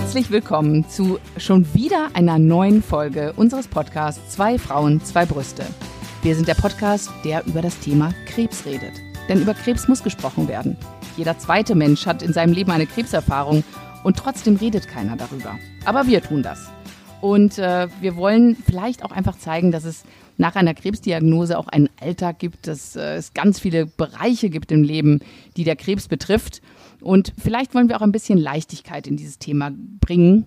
Herzlich willkommen zu schon wieder einer neuen Folge unseres Podcasts Zwei Frauen, zwei Brüste. Wir sind der Podcast, der über das Thema Krebs redet. Denn über Krebs muss gesprochen werden. Jeder zweite Mensch hat in seinem Leben eine Krebserfahrung und trotzdem redet keiner darüber. Aber wir tun das. Und äh, wir wollen vielleicht auch einfach zeigen, dass es nach einer Krebsdiagnose auch einen Alltag gibt, dass äh, es ganz viele Bereiche gibt im Leben, die der Krebs betrifft. Und vielleicht wollen wir auch ein bisschen Leichtigkeit in dieses Thema bringen,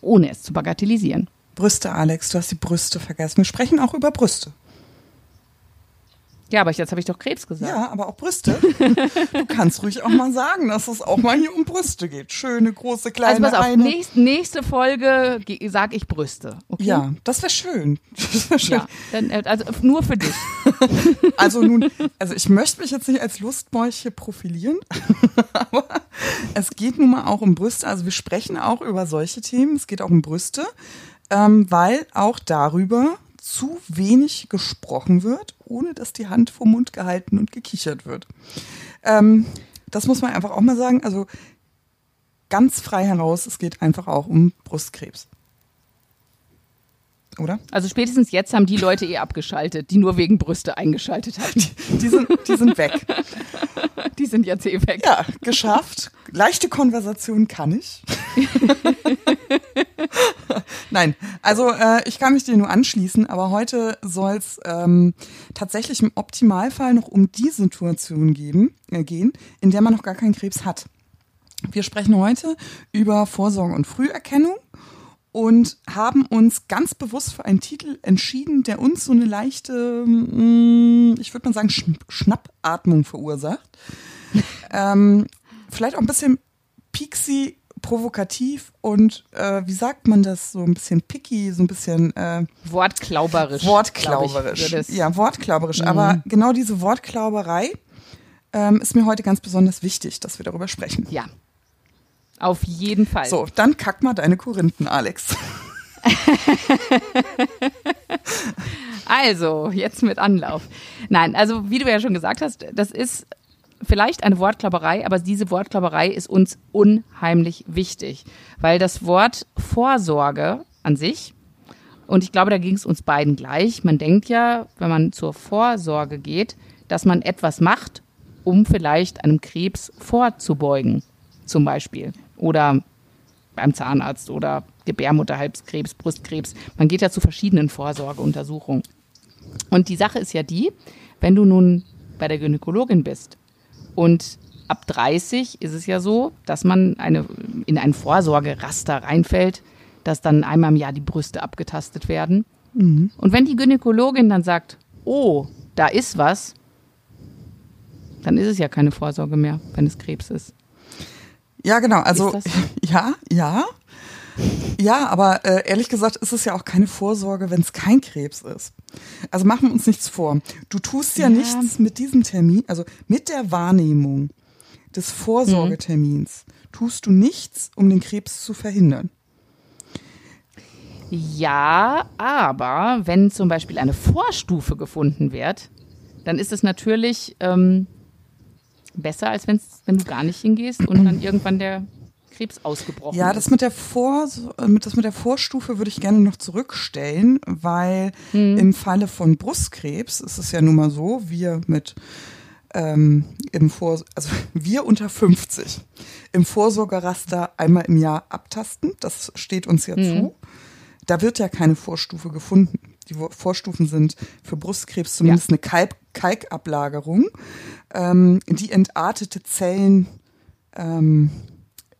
ohne es zu bagatellisieren. Brüste, Alex, du hast die Brüste vergessen. Wir sprechen auch über Brüste. Ja, aber jetzt habe ich doch Krebs gesagt. Ja, aber auch Brüste. du kannst ruhig auch mal sagen, dass es auch mal hier um Brüste geht. Schöne, große, kleine, Also pass auf, eine. nächst, nächste Folge sage ich Brüste. Okay? Ja, das wäre schön. Das wär schön. Ja, dann, äh, also nur für dich. Also nun, also ich möchte mich jetzt nicht als Lustmolch hier profilieren, aber es geht nun mal auch um Brüste. Also wir sprechen auch über solche Themen. Es geht auch um Brüste, ähm, weil auch darüber zu wenig gesprochen wird, ohne dass die Hand vor Mund gehalten und gekichert wird. Ähm, das muss man einfach auch mal sagen. Also ganz frei heraus, es geht einfach auch um Brustkrebs. Oder? Also spätestens jetzt haben die Leute eh abgeschaltet, die nur wegen Brüste eingeschaltet haben. Die, die, sind, die sind weg. Die sind jetzt eh weg. Ja, geschafft. Leichte Konversation kann ich. Nein, also äh, ich kann mich dir nur anschließen, aber heute soll es ähm, tatsächlich im Optimalfall noch um die Situation geben, äh, gehen, in der man noch gar keinen Krebs hat. Wir sprechen heute über Vorsorge und Früherkennung und haben uns ganz bewusst für einen Titel entschieden, der uns so eine leichte, mh, ich würde mal sagen, Sch Schnappatmung verursacht. ähm, vielleicht auch ein bisschen pixie, provokativ und äh, wie sagt man das, so ein bisschen picky, so ein bisschen äh, Wortklauberisch. Wortklauberisch. Ja, wortklauberisch. Mhm. Aber genau diese Wortklauberei ähm, ist mir heute ganz besonders wichtig, dass wir darüber sprechen. Ja. Auf jeden Fall. So, dann kack mal deine Korinthen, Alex. also, jetzt mit Anlauf. Nein, also wie du ja schon gesagt hast, das ist vielleicht eine Wortklauberei, aber diese Wortklauberei ist uns unheimlich wichtig, weil das Wort Vorsorge an sich, und ich glaube, da ging es uns beiden gleich, man denkt ja, wenn man zur Vorsorge geht, dass man etwas macht, um vielleicht einem Krebs vorzubeugen, zum Beispiel. Oder beim Zahnarzt oder Gebärmutterhalskrebs, Brustkrebs. Man geht ja zu verschiedenen Vorsorgeuntersuchungen. Und die Sache ist ja die, wenn du nun bei der Gynäkologin bist und ab 30 ist es ja so, dass man eine, in ein Vorsorgeraster reinfällt, dass dann einmal im Jahr die Brüste abgetastet werden. Mhm. Und wenn die Gynäkologin dann sagt, oh, da ist was, dann ist es ja keine Vorsorge mehr, wenn es Krebs ist. Ja, genau. Also so? ja, ja. Ja, aber äh, ehrlich gesagt ist es ja auch keine Vorsorge, wenn es kein Krebs ist. Also machen wir uns nichts vor. Du tust ja, ja. nichts mit diesem Termin, also mit der Wahrnehmung des Vorsorgetermins, mhm. tust du nichts, um den Krebs zu verhindern. Ja, aber wenn zum Beispiel eine Vorstufe gefunden wird, dann ist es natürlich ähm, besser, als wenn du gar nicht hingehst und dann irgendwann der Krebs ausgebrochen ja, das mit der Vor, das mit der Vorstufe würde ich gerne noch zurückstellen, weil hm. im Falle von Brustkrebs ist es ja nun mal so, wir mit ähm, im Vor, also wir unter 50 im Vorsorgeraster einmal im Jahr abtasten. Das steht uns ja hm. zu. Da wird ja keine Vorstufe gefunden. Die Vorstufen sind für Brustkrebs zumindest ja. eine Kalk Kalkablagerung, ähm, die entartete Zellen ähm,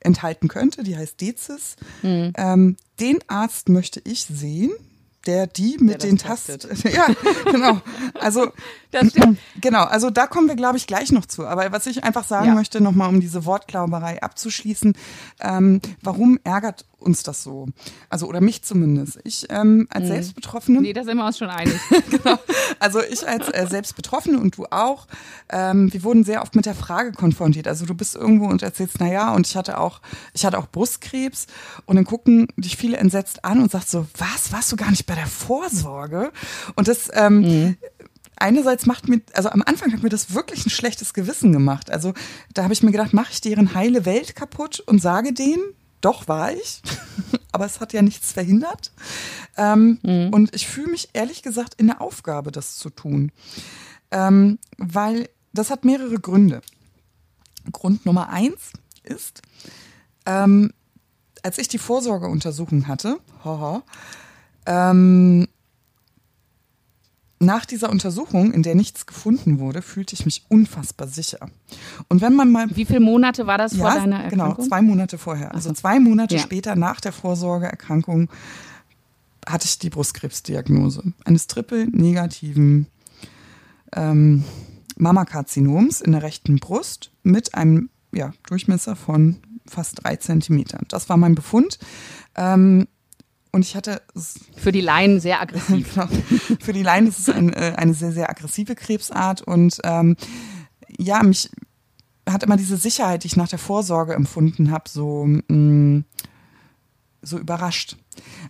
enthalten könnte, die heißt Dezis. Mhm. Ähm, den Arzt möchte ich sehen, der die mit den Tasten. ja, genau. Also genau, also da kommen wir, glaube ich, gleich noch zu. Aber was ich einfach sagen ja. möchte, nochmal um diese Wortklauberei abzuschließen, ähm, warum ärgert uns das so? Also, oder mich zumindest. Ich ähm, als mhm. Selbstbetroffene. Nee, da sind wir uns schon einig. genau. Also ich als äh, Selbstbetroffene und du auch, ähm, wir wurden sehr oft mit der Frage konfrontiert. Also du bist irgendwo und erzählst, na ja, und ich hatte auch, ich hatte auch Brustkrebs und dann gucken dich viele entsetzt an und sagst so, was, warst du gar nicht bei der Vorsorge? Und das, ähm, mhm einerseits macht mir, also am Anfang hat mir das wirklich ein schlechtes Gewissen gemacht. Also da habe ich mir gedacht, mache ich deren heile Welt kaputt und sage denen, doch war ich, aber es hat ja nichts verhindert. Ähm, mhm. Und ich fühle mich ehrlich gesagt in der Aufgabe, das zu tun. Ähm, weil das hat mehrere Gründe. Grund Nummer eins ist, ähm, als ich die Vorsorgeuntersuchung hatte, haha, ähm, nach dieser Untersuchung, in der nichts gefunden wurde, fühlte ich mich unfassbar sicher. Und wenn man mal. Wie viele Monate war das ja, vor deiner genau, Erkrankung? Genau, zwei Monate vorher. Also zwei Monate ja. später nach der Vorsorgeerkrankung hatte ich die Brustkrebsdiagnose eines triple-negativen ähm, Mammakarzinoms in der rechten Brust mit einem ja, Durchmesser von fast drei Zentimetern. Das war mein Befund. Ähm, und ich hatte für die Laien sehr aggressiv. genau. Für die Laien ist es ein, äh, eine sehr, sehr aggressive Krebsart. Und ähm, ja, mich hat immer diese Sicherheit, die ich nach der Vorsorge empfunden habe, so, mh, mm, so überrascht.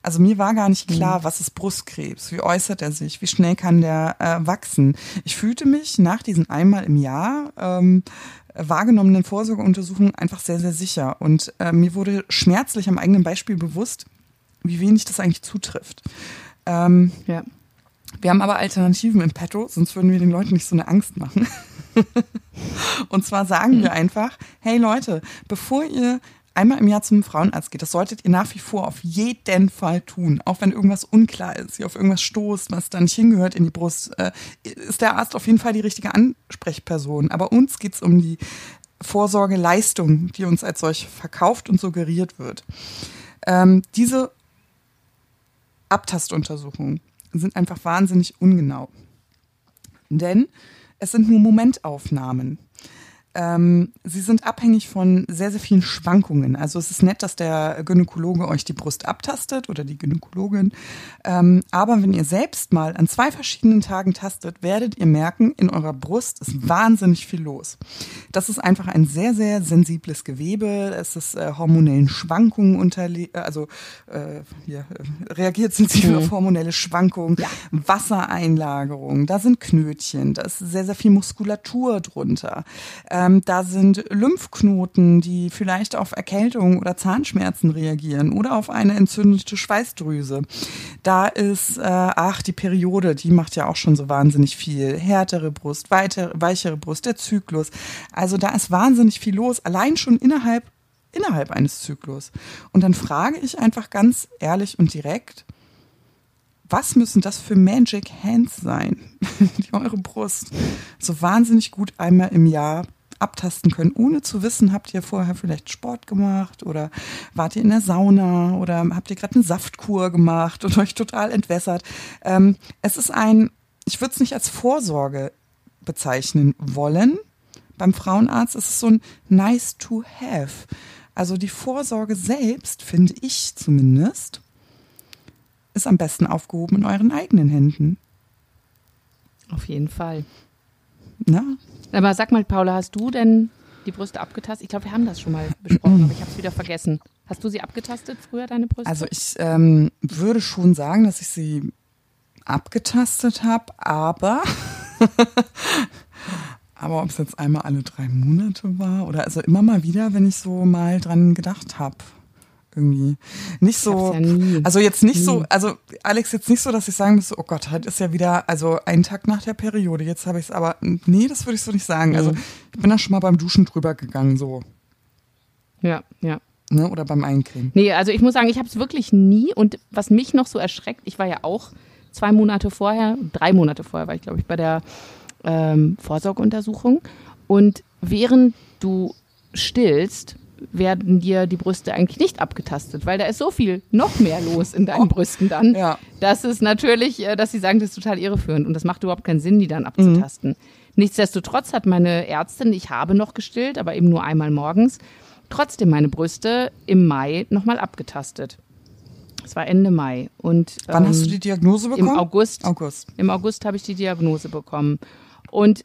Also mir war gar nicht klar, mhm. was ist Brustkrebs, wie äußert er sich, wie schnell kann der äh, wachsen. Ich fühlte mich nach diesen einmal im Jahr ähm, wahrgenommenen Vorsorgeuntersuchungen einfach sehr, sehr sicher. Und äh, mir wurde schmerzlich am eigenen Beispiel bewusst, wie wenig das eigentlich zutrifft. Ähm, ja. Wir haben aber Alternativen im Petto, sonst würden wir den Leuten nicht so eine Angst machen. Und zwar sagen wir einfach, hey Leute, bevor ihr einmal im Jahr zum Frauenarzt geht, das solltet ihr nach wie vor auf jeden Fall tun. Auch wenn irgendwas unklar ist, ihr auf irgendwas stoßt, was da nicht hingehört in die Brust, äh, ist der Arzt auf jeden Fall die richtige Ansprechperson. Aber uns geht es um die Vorsorgeleistung, die uns als solche verkauft und suggeriert wird. Ähm, diese Abtastuntersuchungen sind einfach wahnsinnig ungenau. Denn es sind nur Momentaufnahmen. Ähm, sie sind abhängig von sehr, sehr vielen Schwankungen. Also es ist nett, dass der Gynäkologe euch die Brust abtastet oder die Gynäkologin. Ähm, aber wenn ihr selbst mal an zwei verschiedenen Tagen tastet, werdet ihr merken, in eurer Brust ist wahnsinnig viel los. Das ist einfach ein sehr, sehr sensibles Gewebe. Es ist äh, hormonellen Schwankungen unterliegt, äh, also äh, hier, äh, reagiert sensibel mhm. auf hormonelle Schwankungen, ja. Wassereinlagerung, da sind Knötchen, da ist sehr, sehr viel Muskulatur drunter. Ähm, da sind Lymphknoten, die vielleicht auf Erkältung oder Zahnschmerzen reagieren oder auf eine entzündete Schweißdrüse. Da ist, äh, ach, die Periode, die macht ja auch schon so wahnsinnig viel. Härtere Brust, weite, weichere Brust, der Zyklus. Also da ist wahnsinnig viel los, allein schon innerhalb innerhalb eines Zyklus. Und dann frage ich einfach ganz ehrlich und direkt, was müssen das für Magic Hands sein, die eure Brust so wahnsinnig gut einmal im Jahr abtasten können, ohne zu wissen, habt ihr vorher vielleicht Sport gemacht oder wart ihr in der Sauna oder habt ihr gerade eine Saftkur gemacht und euch total entwässert. Ähm, es ist ein, ich würde es nicht als Vorsorge bezeichnen wollen. Beim Frauenarzt ist es so ein nice to have. Also die Vorsorge selbst, finde ich zumindest, ist am besten aufgehoben in euren eigenen Händen. Auf jeden Fall. Na? Aber sag mal, Paula, hast du denn die Brüste abgetastet? Ich glaube, wir haben das schon mal besprochen, aber ich habe es wieder vergessen. Hast du sie abgetastet früher, deine Brüste? Also ich ähm, würde schon sagen, dass ich sie abgetastet habe, aber aber ob es jetzt einmal alle drei Monate war oder also immer mal wieder, wenn ich so mal dran gedacht habe irgendwie nicht so. Ja also jetzt nicht nie. so, also Alex, jetzt nicht so, dass ich sagen müsste, oh Gott, heute ist ja wieder, also ein Tag nach der Periode. Jetzt habe ich es aber, nee, das würde ich so nicht sagen. Also ich bin da schon mal beim Duschen drüber gegangen, so. Ja, ja. Ne, oder beim Eincremen. Nee, also ich muss sagen, ich habe es wirklich nie und was mich noch so erschreckt, ich war ja auch zwei Monate vorher, drei Monate vorher war ich, glaube ich, bei der ähm, Vorsorgeuntersuchung und während du stillst, werden dir die Brüste eigentlich nicht abgetastet, weil da ist so viel noch mehr los in deinen oh, Brüsten dann. Ja. Das ist natürlich, äh, dass sie sagen, das ist total irreführend und das macht überhaupt keinen Sinn, die dann abzutasten. Mhm. Nichtsdestotrotz hat meine Ärztin, ich habe noch gestillt, aber eben nur einmal morgens, trotzdem meine Brüste im Mai nochmal abgetastet. Es war Ende Mai. Und, Wann ähm, hast du ähm, die Diagnose bekommen? Im August. August. Im August habe ich die Diagnose bekommen. Und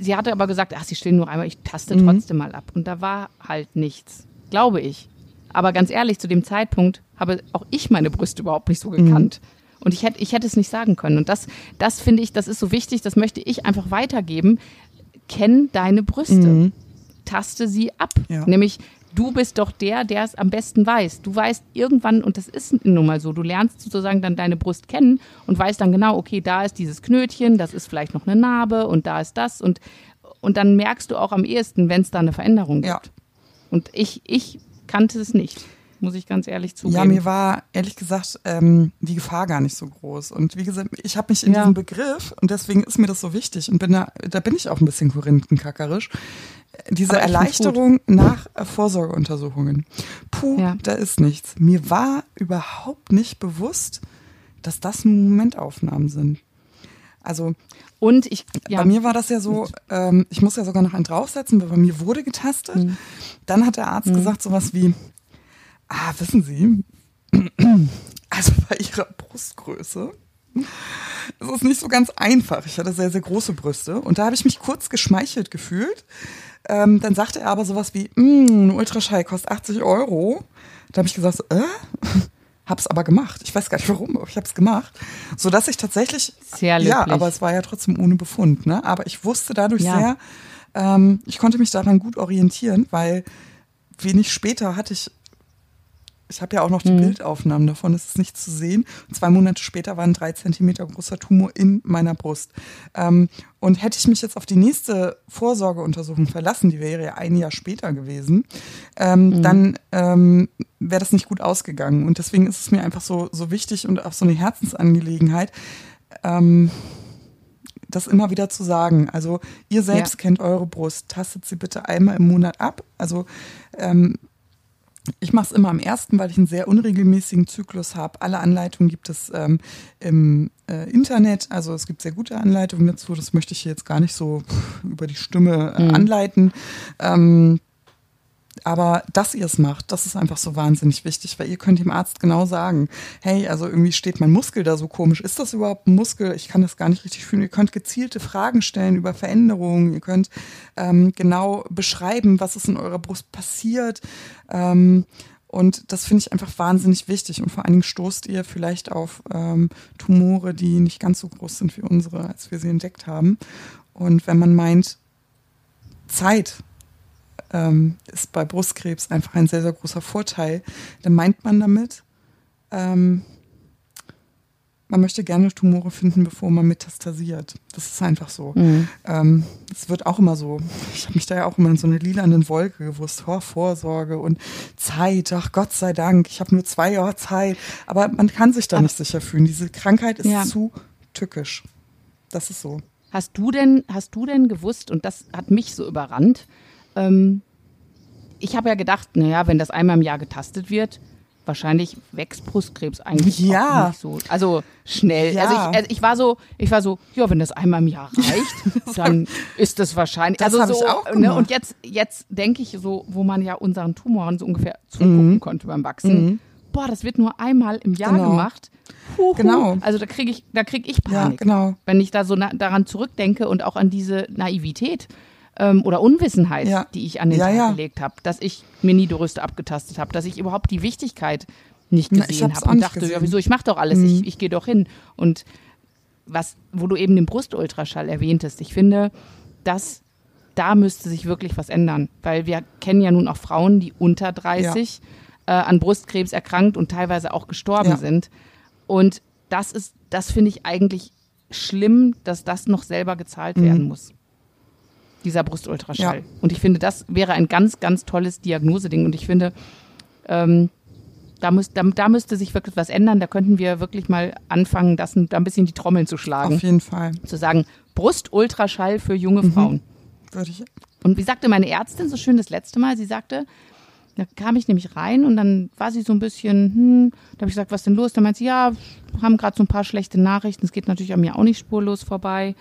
sie hatte aber gesagt, ach, sie stillen nur einmal, ich taste mhm. trotzdem mal ab. Und da war halt nichts, glaube ich. Aber ganz ehrlich, zu dem Zeitpunkt habe auch ich meine Brüste überhaupt nicht so gekannt. Mhm. Und ich hätte, ich hätte es nicht sagen können. Und das, das finde ich, das ist so wichtig, das möchte ich einfach weitergeben. Kenn deine Brüste. Mhm. Taste sie ab. Ja. Nämlich du bist doch der, der es am besten weiß. Du weißt irgendwann, und das ist nun mal so, du lernst sozusagen dann deine Brust kennen und weißt dann genau, okay, da ist dieses Knötchen, das ist vielleicht noch eine Narbe und da ist das und, und dann merkst du auch am ehesten, wenn es da eine Veränderung gibt. Ja. Und ich, ich kannte es nicht, muss ich ganz ehrlich zugeben. Ja, mir war ehrlich gesagt ähm, die Gefahr gar nicht so groß. Und wie gesagt, ich habe mich in Ja. diesem Begriff, und deswegen ist mir das so wichtig, und bin da, da bin ich auch ein bisschen korinthenkackerisch, diese Erleichterung nach äh, Vorsorgeuntersuchungen. Puh, Ja. da ist nichts. Mir war überhaupt nicht bewusst, dass das Momentaufnahmen sind. Also Und ich, ja, bei mir war das ja so, ähm, ich muss ja sogar noch einen draufsetzen, weil bei mir wurde getastet. Mhm. Dann hat der Arzt gesagt sowas wie, ah, wissen Sie, also bei Ihrer Brustgröße ist es nicht so ganz einfach. Ich hatte sehr, sehr große Brüste und da habe ich mich kurz geschmeichelt gefühlt. Ähm, dann sagte er aber sowas wie, "Mm, ein Ultraschall kostet 80 Euro. Da habe ich gesagt, äh? Hab's aber gemacht. Ich weiß gar nicht warum, aber ich hab's gemacht. So dass ich tatsächlich. Sehr Ja, löblich. aber es war ja trotzdem ohne Befund, ne? Aber ich wusste dadurch Ja. sehr, ähm, ich konnte mich daran gut orientieren, weil wenig später hatte ich, ich habe ja auch noch die Mhm. Bildaufnahmen davon, es ist nicht zu sehen. Zwei Monate später war ein drei Zentimeter großer Tumor in meiner Brust. Ähm, und hätte ich mich jetzt auf die nächste Vorsorgeuntersuchung verlassen, die wäre ja ein Jahr später gewesen, ähm, Mhm. dann ähm, wäre das nicht gut ausgegangen. Und deswegen ist es mir einfach so, so wichtig und auch so eine Herzensangelegenheit, ähm, das immer wieder zu sagen. Also ihr selbst Ja. kennt eure Brust, tastet sie bitte einmal im Monat ab. Also ähm, ich mache es immer am ersten, weil ich einen sehr unregelmäßigen Zyklus habe. Alle Anleitungen gibt es ähm, im äh, Internet. Also es gibt sehr gute Anleitungen dazu. Das möchte ich hier jetzt gar nicht so über die Stimme äh, Mhm. anleiten. Ähm, aber dass ihr es macht, das ist einfach so wahnsinnig wichtig, weil ihr könnt dem Arzt genau sagen, hey, also irgendwie steht mein Muskel da so komisch. Ist das überhaupt ein Muskel? Ich kann das gar nicht richtig fühlen. Ihr könnt gezielte Fragen stellen über Veränderungen. Ihr könnt ähm, genau beschreiben, was ist in eurer Brust passiert. Ähm, und das finde ich einfach wahnsinnig wichtig. Und vor allen Dingen stoßt ihr vielleicht auf ähm, Tumore, die nicht ganz so groß sind wie unsere, als wir sie entdeckt haben. Und wenn man meint, Zeit ähm, ist bei Brustkrebs einfach ein sehr, sehr großer Vorteil, dann meint man damit, ähm, man möchte gerne Tumore finden, bevor man metastasiert. Das ist einfach so. Mhm. Ähm, es wird auch immer so. Ich habe mich da ja auch immer in so eine lilanen Wolke gewusst. Oh, Vorsorge und Zeit. Ach Gott sei Dank, ich habe nur zwei Jahre Zeit. Aber man kann sich da Aber- nicht sicher fühlen. Diese Krankheit ist Ja. zu tückisch. Das ist so. Hast du denn, hast du denn gewusst, und das hat mich so überrannt, ähm, ich habe ja gedacht, naja, wenn das einmal im Jahr getastet wird, wahrscheinlich wächst Brustkrebs eigentlich Ja. nicht so. Also schnell. Ja. Also, ich, also ich war so, ich war so, ja, wenn das einmal im Jahr reicht, dann ist das wahrscheinlich. Das also so, ich auch ne, und jetzt, jetzt denke ich so, wo man ja unseren Tumoren so ungefähr zugucken konnte beim Wachsen. Boah, das wird nur einmal im Jahr Mhm. Genau. gemacht. Huhu. Genau. Also da kriege ich, da krieg ich Ja, Panik genau. wenn ich da so daran zurückdenke und auch an diese Naivität ähm, oder Unwissenheit, Ja. die ich an den Ja, Tag ja. gelegt habe, dass ich mir nie die Rüste abgetastet habe, dass ich überhaupt die Wichtigkeit nicht gesehen habe und dachte, ja, wieso, ich mache doch alles, ich, ich gehe doch hin. Und was, wo du eben den Brustultraschall erwähntest, ich finde, dass da müsste sich wirklich was ändern, weil wir kennen ja nun auch Frauen, die unter 30 äh, an Brustkrebs erkrankt und teilweise auch gestorben sind. Und das ist, das finde ich eigentlich schlimm, dass das noch selber gezahlt werden muss. Dieser Brustultraschall. Ja. Und ich finde, das wäre ein ganz, ganz tolles Diagnoseding. Und ich finde, ähm, da, muss, da, da müsste sich wirklich was ändern. Da könnten wir wirklich mal anfangen, das, da ein bisschen die Trommeln zu schlagen. Auf jeden Fall. Zu sagen, Brustultraschall für junge Mhm. Frauen. Würde ich. Und wie sagte meine Ärztin so schön das letzte Mal, sie sagte, da kam ich nämlich rein und dann war sie so ein bisschen, hm, da habe ich gesagt, was denn los? Da meint sie, ja, haben gerade so ein paar schlechte Nachrichten, es geht natürlich an mir auch nicht spurlos vorbei.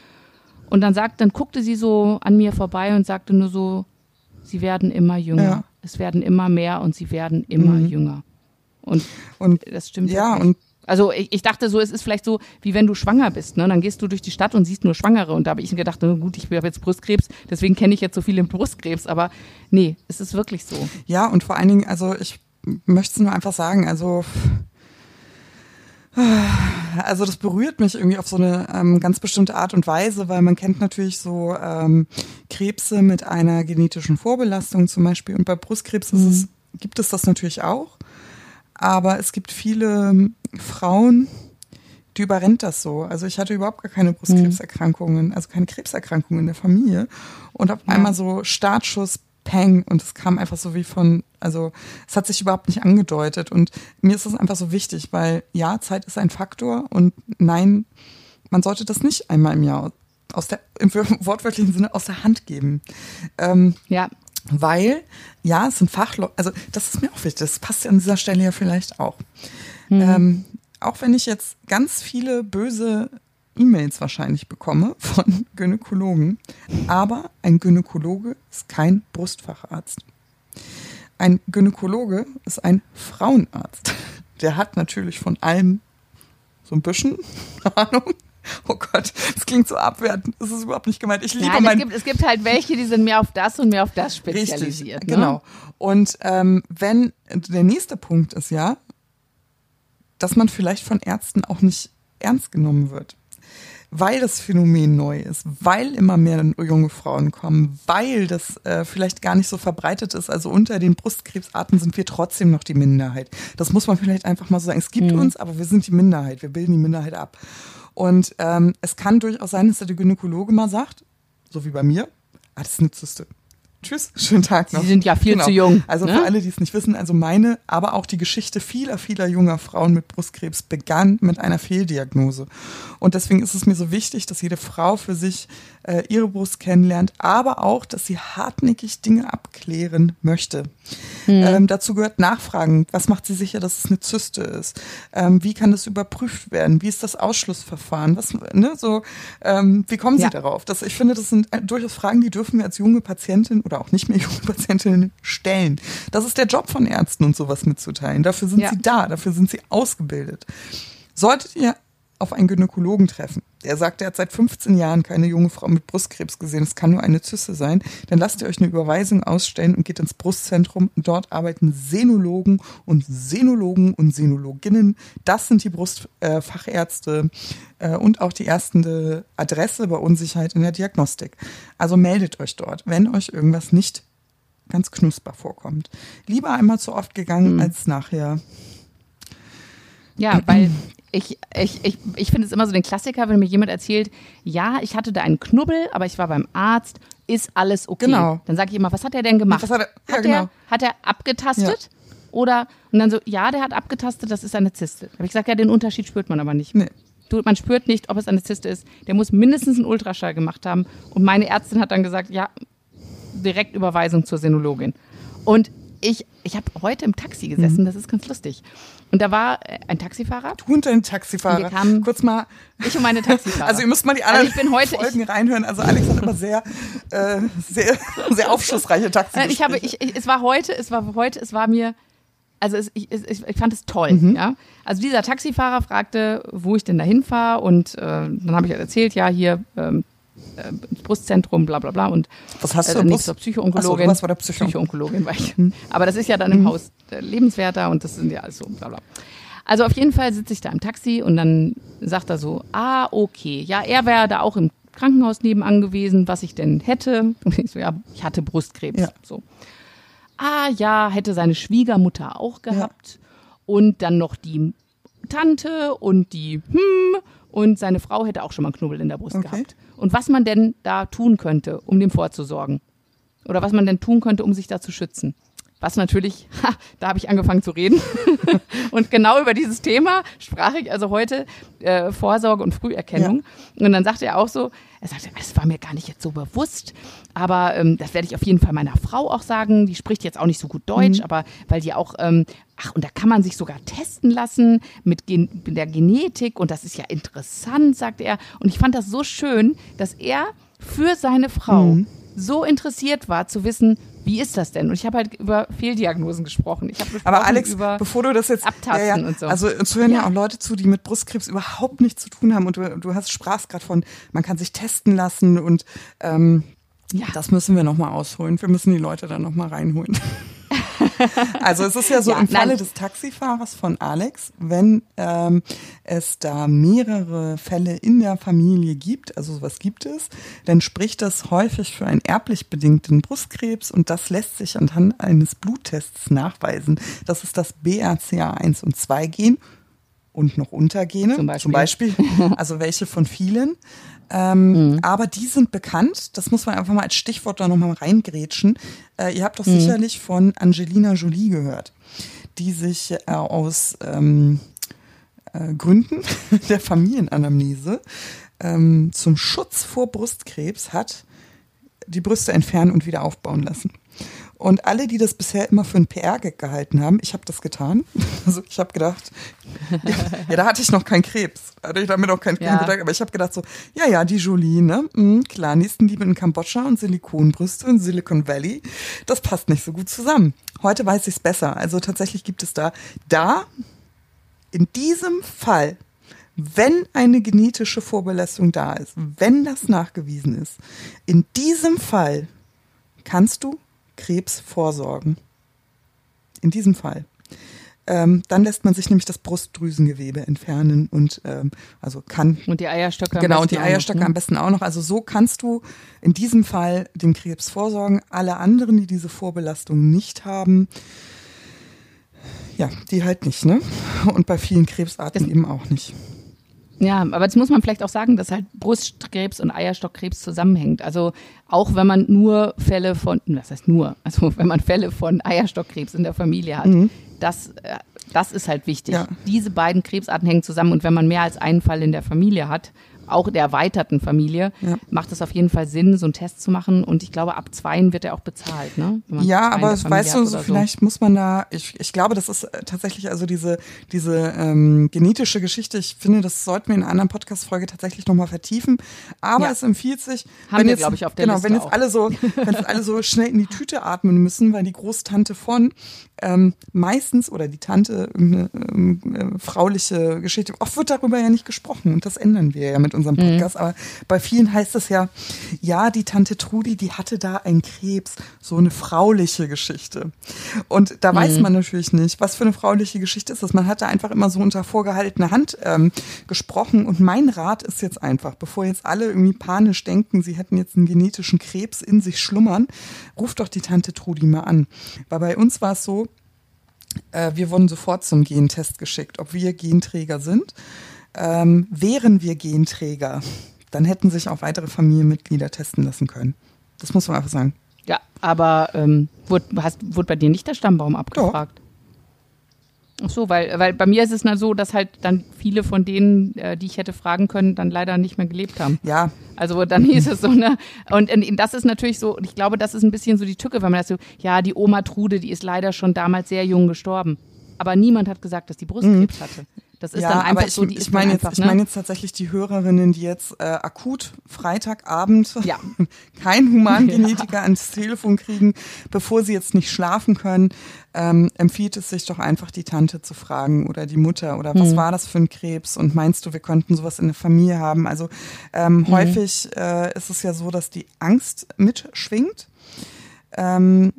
Und dann sagt, dann guckte sie so an mir vorbei und sagte nur so, sie werden immer jünger. Ja. Es werden immer mehr und sie werden immer Mhm. jünger. Und Und das stimmt ja, wirklich. und Also ich, ich dachte so, es ist vielleicht so, wie wenn du schwanger bist. Ne? Dann gehst du durch die Stadt und siehst nur Schwangere. Und da habe ich gedacht, na gut, ich habe jetzt Brustkrebs, deswegen kenne ich jetzt so viele Brustkrebs. Aber nee, es ist wirklich so. Ja, und vor allen Dingen, also ich möchte es nur einfach sagen, also also das berührt mich irgendwie auf so eine ähm, ganz bestimmte Art und Weise, weil man kennt natürlich so ähm, Krebse mit einer genetischen Vorbelastung zum Beispiel. Und bei Brustkrebs mhm. es, gibt es das natürlich auch. Aber es gibt viele ähm, Frauen, die überrennt das so. Also ich hatte überhaupt gar keine Brustkrebserkrankungen, also keine Krebserkrankungen in der Familie. Und auf einmal so Startschuss, Peng und es kam einfach so wie von, also es hat sich überhaupt nicht angedeutet und mir ist das einfach so wichtig, weil ja, Zeit ist ein Faktor und nein, man sollte das nicht einmal im Jahr aus der, im wortwörtlichen Sinne aus der Hand geben. Ähm, ja. Weil, ja, es sind Fachleute, also das ist mir auch wichtig, das passt ja an dieser Stelle ja vielleicht auch. Mhm. Ähm, auch wenn ich jetzt ganz viele böse E-Mails wahrscheinlich bekomme von Gynäkologen. Aber ein Gynäkologe ist kein Brustfacharzt. Ein Gynäkologe ist ein Frauenarzt. Der hat natürlich von allem so ein bisschen Ahnung. Oh Gott, das klingt so abwertend. Das ist überhaupt nicht gemeint. Ich liebe Nein, mein es, gibt, es gibt halt welche, die sind mehr auf das und mehr auf das spezialisiert. Richtig, ne? genau. Und ähm, wenn der nächste Punkt ist ja, dass man vielleicht von Ärzten auch nicht ernst genommen wird weil das Phänomen neu ist, weil immer mehr junge Frauen kommen, weil das äh, vielleicht gar nicht so verbreitet ist. Also unter den Brustkrebsarten sind wir trotzdem noch die Minderheit. Das muss man vielleicht einfach mal so sagen. Es gibt mhm. uns, aber wir sind die Minderheit. Wir bilden die Minderheit ab. Und ähm, es kann durchaus sein, dass der Gynäkologe mal sagt, so wie bei mir, ah, das ist eine Zyste. Tschüss, schönen Tag noch. Sie sind ja viel genau. zu jung. Also ne? für alle, die es nicht wissen, also meine, aber auch die Geschichte vieler, vieler junger Frauen mit Brustkrebs begann mit einer Fehldiagnose. Und deswegen ist es mir so wichtig, dass jede Frau für sich äh, ihre Brust kennenlernt, aber auch, dass sie hartnäckig Dinge abklären möchte. Mhm. Ähm, dazu gehört Nachfragen. Was macht sie sicher, dass es eine Zyste ist? Ähm, wie kann das überprüft werden? Wie ist das Ausschlussverfahren? Was, ne, so, ähm, wie kommen Sie ja. darauf? Das, ich finde, das sind äh, durchaus Fragen, die dürfen wir als junge Patientin oder auch nicht mehr junge Patientinnen stellen. Das ist der Job von Ärzten und sowas mitzuteilen. Dafür sind ja. sie da, dafür sind sie ausgebildet. Solltet ihr auf einen Gynäkologen treffen, der sagt, er hat seit 15 Jahren keine junge Frau mit Brustkrebs gesehen, es kann nur eine Zyste sein, dann lasst ihr euch eine Überweisung ausstellen und geht ins Brustzentrum. Dort arbeiten Senologen und Senologen und Senologinnen. Das sind die Brustfachärzte äh, äh, und auch die erste Adresse bei Unsicherheit in der Diagnostik. Also meldet euch dort, wenn euch irgendwas nicht ganz knusper vorkommt. Lieber einmal zu oft gegangen mhm. als nachher ja, weil ich, ich, ich, ich finde es immer so den Klassiker, wenn mir jemand erzählt, ja, ich hatte da einen Knubbel, aber ich war beim Arzt, ist alles okay. Genau. Dann sage ich immer, was hat er denn gemacht? Was hat er, ja, hat, genau. er, hat er abgetastet? Ja. Oder, und dann so, ja, der hat abgetastet, das ist eine Zyste. Habe ich gesagt, ja, den Unterschied spürt man aber nicht. Nee. Du, man spürt nicht, ob es eine Zyste ist. Der muss mindestens einen Ultraschall gemacht haben. Und meine Ärztin hat dann gesagt, ja, Direktüberweisung zur Senologin. Und ich, ich habe heute im Taxi gesessen, mhm. das ist ganz lustig. Und da war äh, ein Taxifahrer. Du und dein Taxifahrer. Kamen, Kurz mal. Ich und meine Taxifahrer. Also ihr müsst mal die anderen also ich bin heute, Folgen ich, reinhören. Also Alex hat immer sehr, äh, sehr, sehr aufschlussreiche Taxi. Ich habe, ich, ich, es war heute, es war heute, es war mir, also es, ich, ich, ich fand es toll. Mhm. Ja? Also dieser Taxifahrer fragte, wo ich denn da hinfahre und äh, dann habe ich halt erzählt, ja hier ähm, äh, Brustzentrum, bla bla bla. Und, Was hast du? Äh, nächster Psychoonkologin. Was war der Psycho Psychoonkologin war ich. Hm. Aber das ist ja dann im hm. Haus äh, lebenswerter und das sind ja alles so, bla bla. Also auf jeden Fall sitze ich da im Taxi und dann sagt er so, ah, okay. Ja, er wäre da auch im Krankenhaus nebenan gewesen, was ich denn hätte. Und ich so, ja, ich hatte Brustkrebs. Ja. So. Ah ja, hätte seine Schwiegermutter auch gehabt. Ja. Und dann noch die Tante und die hm und seine Frau hätte auch schon mal einen Knubbel in der Brust okay. gehabt. Und was man denn da tun könnte, um dem vorzusorgen. Oder was man denn tun könnte, um sich da zu schützen. Was natürlich, ha, da habe ich angefangen zu reden. und genau über dieses Thema sprach ich also heute äh, Vorsorge und Früherkennung. Ja. Und dann sagte er auch so, er sagte, es war mir gar nicht jetzt so bewusst, aber ähm, das werde ich auf jeden Fall meiner Frau auch sagen. Die spricht jetzt auch nicht so gut Deutsch, mhm. aber weil die auch, ähm, ach, und da kann man sich sogar testen lassen mit, Gen mit der Genetik und das ist ja interessant, sagte er. Und ich fand das so schön, dass er für seine Frau mhm. so interessiert war zu wissen, wie ist das denn? Und ich habe halt über Fehldiagnosen gesprochen. Ich gesprochen Aber Alex, bevor du das jetzt abtasten ja, ja, und so. Also uns hören ja. ja. auch Leute zu, die mit Brustkrebs überhaupt nichts zu tun haben. Und du, du hast sprachst gerade von, man kann sich testen lassen und ähm, ja. das müssen wir nochmal ausholen. Wir müssen die Leute dann nochmal reinholen. Also es ist ja so Ja, im Falle nein. des Taxifahrers von Alex, wenn ähm, es da mehrere Fälle in der Familie gibt, also sowas gibt es, dann spricht das häufig für einen erblich bedingten Brustkrebs und das lässt sich anhand eines Bluttests nachweisen. Das ist das BRCA1 und 2 Gen und noch Untergene, Zum Beispiel. zum Beispiel also welche von vielen. Ähm, Mhm. Aber die sind bekannt, das muss man einfach mal als Stichwort da nochmal reingrätschen. Äh, ihr habt doch Mhm. sicherlich von Angelina Jolie gehört, die sich äh, aus ähm, äh, Gründen der Familienanamnese ähm, zum Schutz vor Brustkrebs hat die Brüste entfernen und wieder aufbauen lassen. Und alle, die das bisher immer für einen PR-Gag gehalten haben, ich habe das getan. Also ich habe gedacht, ja, ja, da hatte ich noch keinen Krebs. Hatte ich damit noch keinen Ja. Gedanken. Aber ich habe gedacht so, ja, ja, die Jolie, ne? Mhm, klar, Nächstenliebe in Kambodscha und Silikonbrüste in Silicon Valley, das passt nicht so gut zusammen. Heute weiß ich es besser. Also tatsächlich gibt es da, da, in diesem Fall, wenn eine genetische Vorbelastung da ist, wenn das nachgewiesen ist, in diesem Fall kannst du Krebs vorsorgen. In diesem Fall. Ähm, dann lässt man sich nämlich das Brustdrüsengewebe entfernen und ähm, also kann Und die Eierstöcke. am Genau, und die auch noch, Eierstöcke ne? am besten auch noch. Also so kannst du in diesem Fall dem Krebs vorsorgen. Alle anderen, die diese Vorbelastung nicht haben, ja, die halt nicht, ne? Und bei vielen Krebsarten Das- eben auch nicht. Ja, aber jetzt muss man vielleicht auch sagen, dass halt Brustkrebs und Eierstockkrebs zusammenhängt. Also auch wenn man nur Fälle von, was heißt nur, also wenn man Fälle von Eierstockkrebs in der Familie hat, das, äh, das ist halt wichtig. Ja. Diese beiden Krebsarten hängen zusammen und wenn man mehr als einen Fall in der Familie hat, auch der erweiterten Familie, Ja. macht es auf jeden Fall Sinn, so einen Test zu machen. Und ich glaube, ab zweien wird er auch bezahlt, ne? Ja, in aber weißt du, so vielleicht muss man da, ich, ich glaube, das ist äh, tatsächlich also diese, diese ähm, genetische Geschichte, ich finde, das sollten wir in einer anderen Podcast-Folge tatsächlich nochmal vertiefen. Aber Ja. es empfiehlt sich, Haben wenn wir, jetzt, ich, auf der genau, Liste wenn jetzt auch. alle so, wenn jetzt alle so schnell in die Tüte atmen müssen, weil die Großtante von ähm, meistens oder die Tante irgendeine ähm, äh, frauliche Geschichte, oft wird darüber ja nicht gesprochen und das ändern wir ja mit unserem Mhm. Podcast. Aber bei vielen heißt es ja, ja, die Tante Trudi, die hatte da einen Krebs, so eine frauliche Geschichte. Und da Mhm. weiß man natürlich nicht, was für eine frauliche Geschichte ist das. Man hat da einfach immer so unter vorgehaltener Hand ähm, gesprochen. Und mein Rat ist jetzt einfach, bevor jetzt alle irgendwie panisch denken, sie hätten jetzt einen genetischen Krebs in sich schlummern, ruft doch die Tante Trudi mal an. Weil bei uns war es so, äh, wir wurden sofort zum Gentest geschickt, ob wir Genträger sind. Ähm, wären wir Genträger, dann hätten sich auch weitere Familienmitglieder testen lassen können. Das muss man einfach sagen. Ja, aber ähm, wurde, hast, wurde bei dir nicht der Stammbaum abgefragt? Ach so, weil, weil bei mir ist es dann so, dass halt dann viele von denen, äh, die ich hätte fragen können, dann leider nicht mehr gelebt haben. Ja, Also dann hieß es so, ne? Und, und das ist natürlich so, und ich glaube, das ist ein bisschen so die Tücke, wenn man das so, ja, die Oma Trude, die ist leider schon damals sehr jung gestorben. Aber niemand hat gesagt, dass die Brustkrebs hatte. Das ist ja, dann einfach ich, so, die ich meine jetzt, einfach, ich ne? meine jetzt tatsächlich die Hörerinnen, die jetzt äh, akut Freitagabend Ja. kein Humangenetiker ans Telefon kriegen, bevor sie jetzt nicht schlafen können, ähm, empfiehlt es sich doch einfach die Tante zu fragen oder die Mutter oder Mhm. was war das für ein Krebs und meinst du, wir könnten sowas in der Familie haben? Also ähm, Mhm. häufig äh, ist es ja so, dass die Angst mitschwingt. Ähm,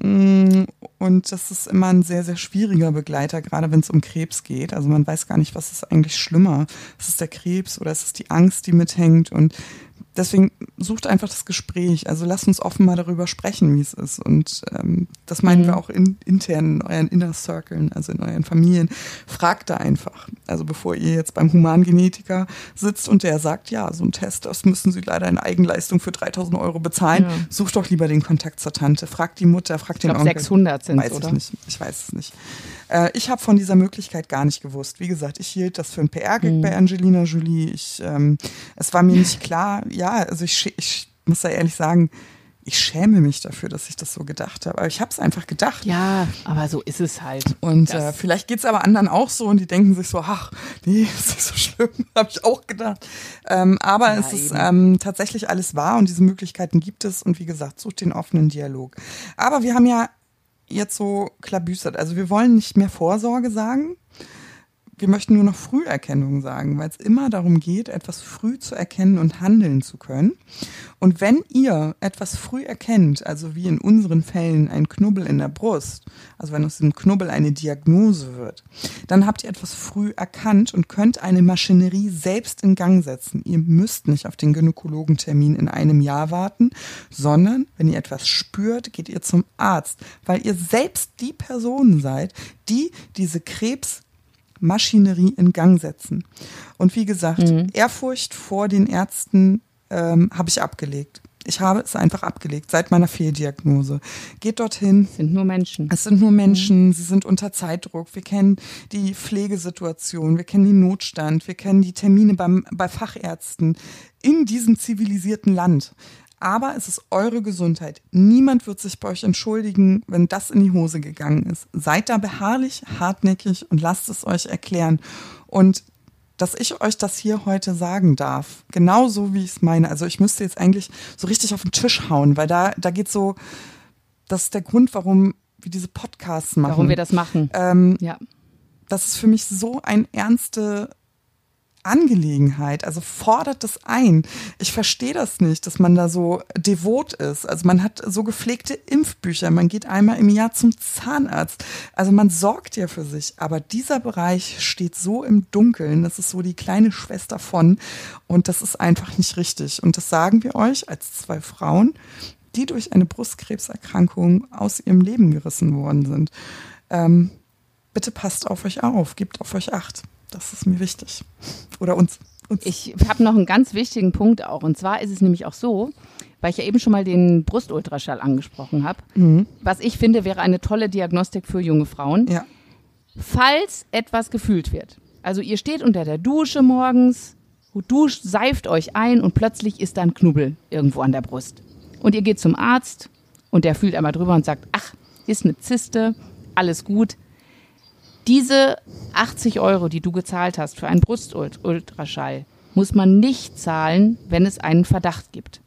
Und das ist immer ein sehr, sehr schwieriger Begleiter, gerade wenn es um Krebs geht. Also man weiß gar nicht, was ist eigentlich schlimmer. Ist es der Krebs oder ist es die Angst, die mithängt? Und deswegen sucht einfach das Gespräch. Also lasst uns offen mal darüber sprechen, wie es ist. Und ähm, das meinen wir auch in, intern in euren Inner Circlen, also in euren Familien. Fragt da einfach. Also bevor ihr jetzt beim Humangenetiker sitzt und der sagt, ja, so ein Test, das müssen Sie leider in Eigenleistung für 3000 Euro bezahlen. Ja. Sucht doch lieber den Kontakt zur Tante. Fragt die Mutter, fragt ich den glaube, Onkel. 600 sind Weiß oder? ich nicht. Ich weiß es nicht. Äh, ich habe von dieser Möglichkeit gar nicht gewusst. Wie gesagt, ich hielt das für ein PR-Gag Mhm. bei Angelina Jolie. Ich, ähm, es war mir nicht klar. Ja, also ich, ich muss da ehrlich sagen, ich schäme mich dafür, dass ich das so gedacht habe. Aber ich habe es einfach gedacht. Ja, aber so ist es halt. Und äh, vielleicht geht's aber anderen auch so und die denken sich so, ach, nee, ist nicht so schlimm, habe ich auch gedacht. Ähm, aber Ja, es ist ähm, tatsächlich alles wahr und diese Möglichkeiten gibt es und wie gesagt, sucht den offenen Dialog. Aber wir haben ja jetzt so klabüstert, also wir wollen nicht mehr Vorsorge sagen. Wir möchten nur noch Früherkennung sagen, weil es immer darum geht, etwas früh zu erkennen und handeln zu können. Und wenn ihr etwas früh erkennt, also wie in unseren Fällen ein Knubbel in der Brust, also wenn aus dem Knubbel eine Diagnose wird, dann habt ihr etwas früh erkannt und könnt eine Maschinerie selbst in Gang setzen. Ihr müsst nicht auf den Gynäkologentermin in einem Jahr warten, sondern wenn ihr etwas spürt, geht ihr zum Arzt, weil ihr selbst die Person seid, die diese Krebs Maschinerie in Gang setzen. Und wie gesagt, mhm. Ehrfurcht vor den Ärzten ähm, habe ich abgelegt. Ich habe es einfach abgelegt seit meiner Fehldiagnose. Geht dorthin. Es sind nur Menschen. Es sind nur Menschen. Mhm. Sie sind unter Zeitdruck. Wir kennen die Pflegesituation. Wir kennen den Notstand. Wir kennen die Termine beim, bei Fachärzten in diesem zivilisierten Land. Aber es ist eure Gesundheit. Niemand wird sich bei euch entschuldigen, wenn das in die Hose gegangen ist. Seid da beharrlich, hartnäckig und lasst es euch erklären. Und dass ich euch das hier heute sagen darf, genauso wie ich es meine. Also ich müsste jetzt eigentlich so richtig auf den Tisch hauen, weil da, da geht so, das ist der Grund, warum wir diese Podcasts machen. Warum wir das machen. Ähm, ja. Das ist für mich so ein ernste Angelegenheit. Also fordert das ein. Ich verstehe das nicht, dass man da so devot ist. Also man hat so gepflegte Impfbücher. Man geht einmal im Jahr zum Zahnarzt. Also man sorgt ja für sich. Aber dieser Bereich steht so im Dunkeln. Das ist so die kleine Schwester von. Und das ist einfach nicht richtig. Und das sagen wir euch als zwei Frauen, die durch eine Brustkrebserkrankung aus ihrem Leben gerissen worden sind. Ähm, bitte passt auf euch auf, gebt auf euch acht. Das ist mir wichtig. Oder uns. uns. Ich habe noch einen ganz wichtigen Punkt auch. Und zwar ist es nämlich auch so, weil ich ja eben schon mal den Brustultraschall angesprochen habe. Mhm. Was ich finde, wäre eine tolle Diagnostik für junge Frauen. Ja. Falls etwas gefühlt wird. Also ihr steht unter der Dusche morgens, duscht, seift euch ein und plötzlich ist da ein Knubbel irgendwo an der Brust. Und ihr geht zum Arzt und der fühlt einmal drüber und sagt, ach, ist eine Zyste, alles gut. Diese 80 Euro, die du gezahlt hast für einen Brustultraschall, muss man nicht zahlen, wenn es einen Verdacht gibt.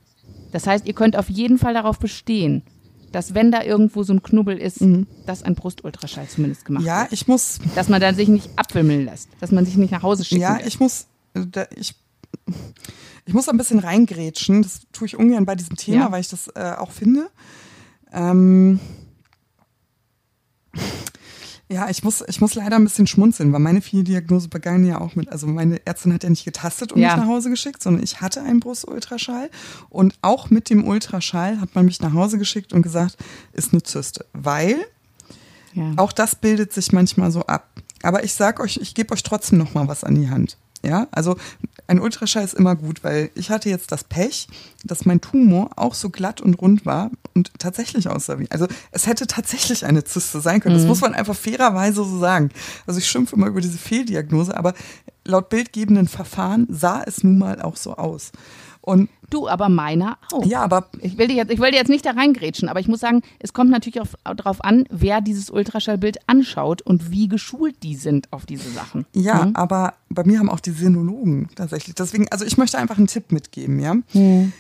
Das heißt, ihr könnt auf jeden Fall darauf bestehen, dass wenn da irgendwo so ein Knubbel ist, mhm. dass ein Brustultraschall zumindest gemacht ja, wird. Ja, ich muss. Dass man dann sich nicht abwimmeln lässt, dass man sich nicht nach Hause schickt. Ja, ich muss. Da, ich, ich muss ein bisschen reingrätschen. Das tue ich ungern bei diesem Thema, ja. weil ich das äh, auch finde. Ähm, ja, ich muss, ich muss leider ein bisschen schmunzeln, weil meine Fehldiagnose begann ja auch mit, also meine Ärztin hat ja nicht getastet und ja. mich nach Hause geschickt, sondern ich hatte einen Brustultraschall und auch mit dem Ultraschall hat man mich nach Hause geschickt und gesagt, ist eine Zyste, weil ja. auch das bildet sich manchmal so ab. Aber ich sag euch, ich gebe euch trotzdem noch mal was an die Hand. Ja, also ein Ultraschall ist immer gut, weil ich hatte jetzt das Pech, dass mein Tumor auch so glatt und rund war und tatsächlich aussah wie. Also es hätte tatsächlich eine Zyste sein können. Das mhm. muss man einfach fairerweise so sagen. Also ich schimpfe immer über diese Fehldiagnose, aber laut bildgebenden Verfahren sah es nun mal auch so aus. Und du, aber meiner auch. Ja, aber ich will dir jetzt, ich will dir jetzt nicht da reingrätschen, aber ich muss sagen, es kommt natürlich darauf an, wer dieses Ultraschallbild anschaut und wie geschult die sind auf diese Sachen. Ja, mhm. aber bei mir haben auch die Sinologen tatsächlich. Deswegen, also ich möchte einfach einen Tipp mitgeben, ja. Mhm.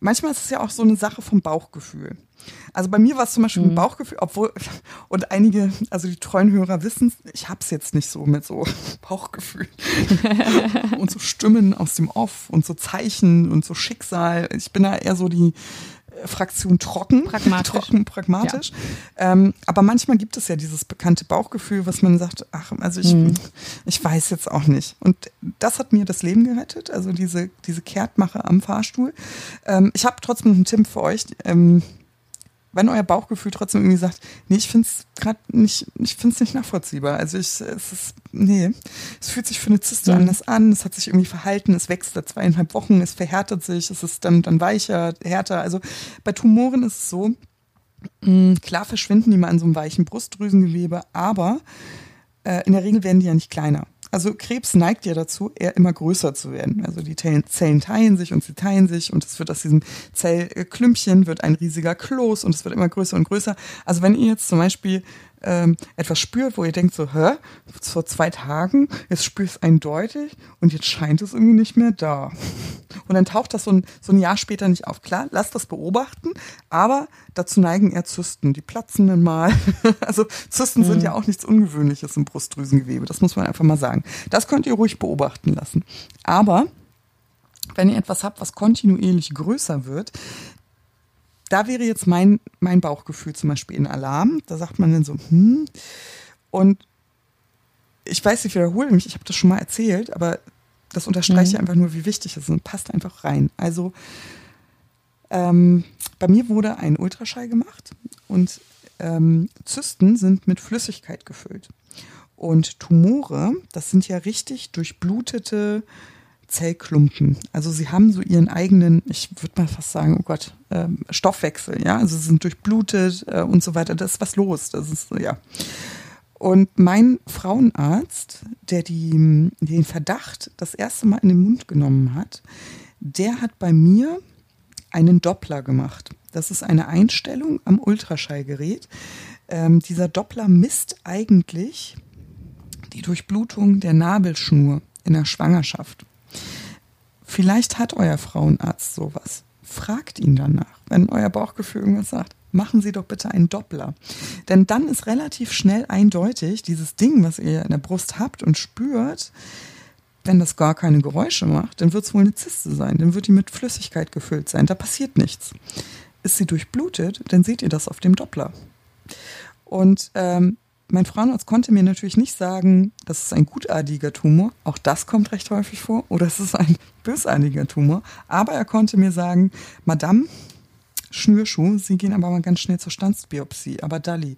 Manchmal ist es ja auch so eine Sache vom Bauchgefühl. Also bei mir war es zum Beispiel mhm. ein Bauchgefühl, obwohl, und einige, also die treuen Hörer wissen es, ich habe es jetzt nicht so mit so Bauchgefühl und so Stimmen aus dem Off und so Zeichen und so Schicksal. Ich bin da eher so die äh, Fraktion trocken, pragmatisch, trocken, pragmatisch. Ja. Ähm, aber manchmal gibt es ja dieses bekannte Bauchgefühl, was man sagt, ach, also ich, mhm. ich weiß jetzt auch nicht. Und das hat mir das Leben gerettet, also diese, diese Kehrtmache am Fahrstuhl. Ähm, ich habe trotzdem einen Tipp für euch. Ähm, wenn euer Bauchgefühl trotzdem irgendwie sagt, nee, ich finde es gerade nicht, ich finde es nicht nachvollziehbar. Also ich, es ist, nee, es fühlt sich für eine Zyste mhm. anders an, es hat sich irgendwie verhalten, es wächst da zweieinhalb Wochen, es verhärtet sich, es ist dann, dann weicher, härter. Also bei Tumoren ist es so, mh, mm, klar verschwinden die mal in so einem weichen Brustdrüsengewebe, aber äh, in der Regel werden die ja nicht kleiner. Also Krebs neigt ja dazu, eher immer größer zu werden. Also die Zellen teilen sich und sie teilen sich und es wird aus diesem Zellklümpchen wird ein riesiger Kloß und es wird immer größer und größer. Also wenn ihr jetzt zum Beispiel ähm, etwas spürt, wo ihr denkt so, hä, vor zwei Tagen, jetzt spürst du eindeutig und jetzt scheint es irgendwie nicht mehr da. Und dann taucht das so ein, so ein Jahr später nicht auf. Klar, lasst das beobachten, aber dazu neigen eher Zysten. Die platzen dann mal. Also Zysten mhm. sind ja auch nichts Ungewöhnliches im Brustdrüsengewebe. Das muss man einfach mal sagen. Das könnt ihr ruhig beobachten lassen. Aber wenn ihr etwas habt, was kontinuierlich größer wird, da wäre jetzt mein, mein Bauchgefühl zum Beispiel in Alarm. Da sagt man dann so, hm. Und ich weiß, ich wiederhole mich, ich habe das schon mal erzählt, aber das unterstreicht mhm. ja einfach nur, wie wichtig es ist und passt einfach rein. Also ähm, bei mir wurde ein Ultraschall gemacht und ähm, Zysten sind mit Flüssigkeit gefüllt. Und Tumore, das sind ja richtig durchblutete Zellklumpen. Also sie haben so ihren eigenen, ich würde mal fast sagen, oh Gott, äh, Stoffwechsel, ja. Also sie sind durchblutet äh, und so weiter. Da ist was los. Das ist, ja. Und mein Frauenarzt, der die, den Verdacht das erste Mal in den Mund genommen hat, der hat bei mir einen Doppler gemacht. Das ist eine Einstellung am Ultraschallgerät. Ähm, dieser Doppler misst eigentlich die Durchblutung der Nabelschnur in der Schwangerschaft. Vielleicht hat euer Frauenarzt sowas. Fragt ihn danach, wenn euer Bauchgefühl irgendwas sagt. Machen Sie doch bitte einen Doppler. Denn dann ist relativ schnell eindeutig, dieses Ding, was ihr in der Brust habt und spürt, wenn das gar keine Geräusche macht, dann wird es wohl eine Zyste sein. Dann wird die mit Flüssigkeit gefüllt sein. Da passiert nichts. Ist sie durchblutet, dann seht ihr das auf dem Doppler. Und ähm, mein Frauenarzt konnte mir natürlich nicht sagen, das ist ein gutartiger Tumor. Auch das kommt recht häufig vor. Oder es ist ein bösartiger Tumor. Aber er konnte mir sagen, Madame, Schnürschuh, Sie gehen aber mal ganz schnell zur Standsbiopsie, aber Dalli.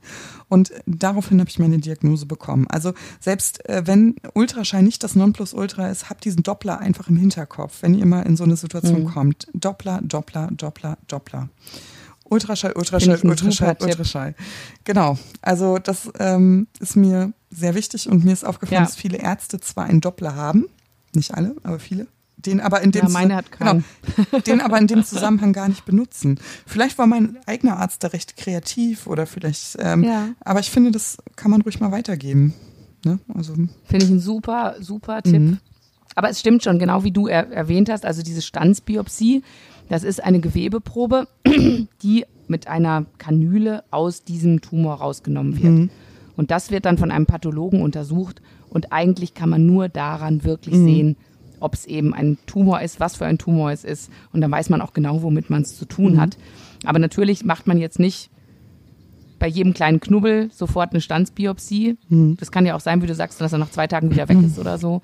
Und daraufhin habe ich meine Diagnose bekommen. Also selbst äh, wenn Ultraschall nicht das Nonplusultra ist, habt diesen Doppler einfach im Hinterkopf, wenn ihr mal in so eine Situation mhm. kommt. Doppler, Doppler, Doppler, Doppler. Ultraschall, Ultraschall, Ultraschall, Ultraschall. Genau. Also das ähm, ist mir sehr wichtig und mir ist aufgefallen, ja. dass viele Ärzte zwar einen Doppler haben, nicht alle, aber viele, den aber in dem ja, meine hat keinen. Genau, den aber in dem Zusammenhang gar nicht benutzen. Vielleicht war mein eigener Arzt da recht kreativ oder vielleicht, ähm, ja. aber ich finde, das kann man ruhig mal weitergeben. Ne? Also finde ich ein super, super Tipp. Mhm. Aber es stimmt schon, genau wie du er erwähnt hast, also diese Standsbiopsie, das ist eine Gewebeprobe, die mit einer Kanüle aus diesem Tumor rausgenommen wird. Mhm. Und das wird dann von einem Pathologen untersucht und eigentlich kann man nur daran wirklich mhm. sehen, ob es eben ein Tumor ist, was für ein Tumor es ist. Und dann weiß man auch genau, womit man es zu tun mhm. hat. Aber natürlich macht man jetzt nicht bei jedem kleinen Knubbel sofort eine Standsbiopsie. Mhm. Das kann ja auch sein, wie du sagst, dass er nach zwei Tagen wieder weg ist oder so.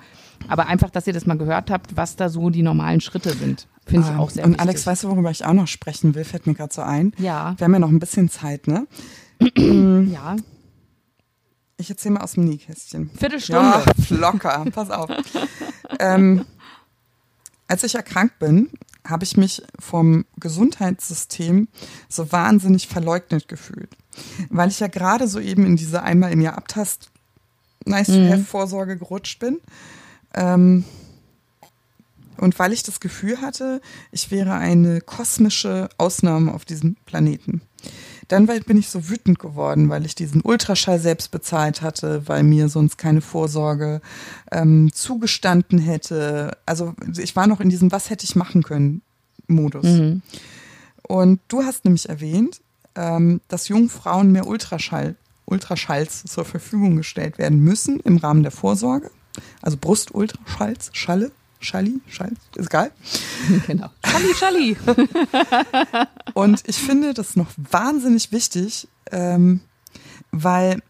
Aber einfach, dass ihr das mal gehört habt, was da so die normalen Schritte sind. Finde ich ähm, auch sehr Und wichtig. Alex, weißt du, worüber ich auch noch sprechen will? Fällt mir gerade so ein. Ja. Wir haben ja noch ein bisschen Zeit, ne? ja. Ich erzähle mal aus dem Nähkästchen. Viertelstunde. Ja, locker. Pass auf. ähm, als ich erkrankt bin, habe ich mich vom Gesundheitssystem so wahnsinnig verleugnet gefühlt. Weil ich ja gerade so eben in diese einmal im Jahr Abtast nice have Vorsorge gerutscht bin. Ähm, und weil ich das Gefühl hatte, ich wäre eine kosmische Ausnahme auf diesem Planeten. Dann bin ich so wütend geworden, weil ich diesen Ultraschall selbst bezahlt hatte, weil mir sonst keine Vorsorge ähm, zugestanden hätte. Also ich war noch in diesem Was hätte ich machen können Modus. Mhm. Und du hast nämlich erwähnt, ähm, dass jungen Frauen mehr Ultraschall, Ultraschalls zur Verfügung gestellt werden müssen im Rahmen der Vorsorge. Also Brustultraschalls, Schalle, Schalli, Schall, ist egal. Genau. Schalli, Schalli. Und ich finde das noch wahnsinnig wichtig, ähm, weil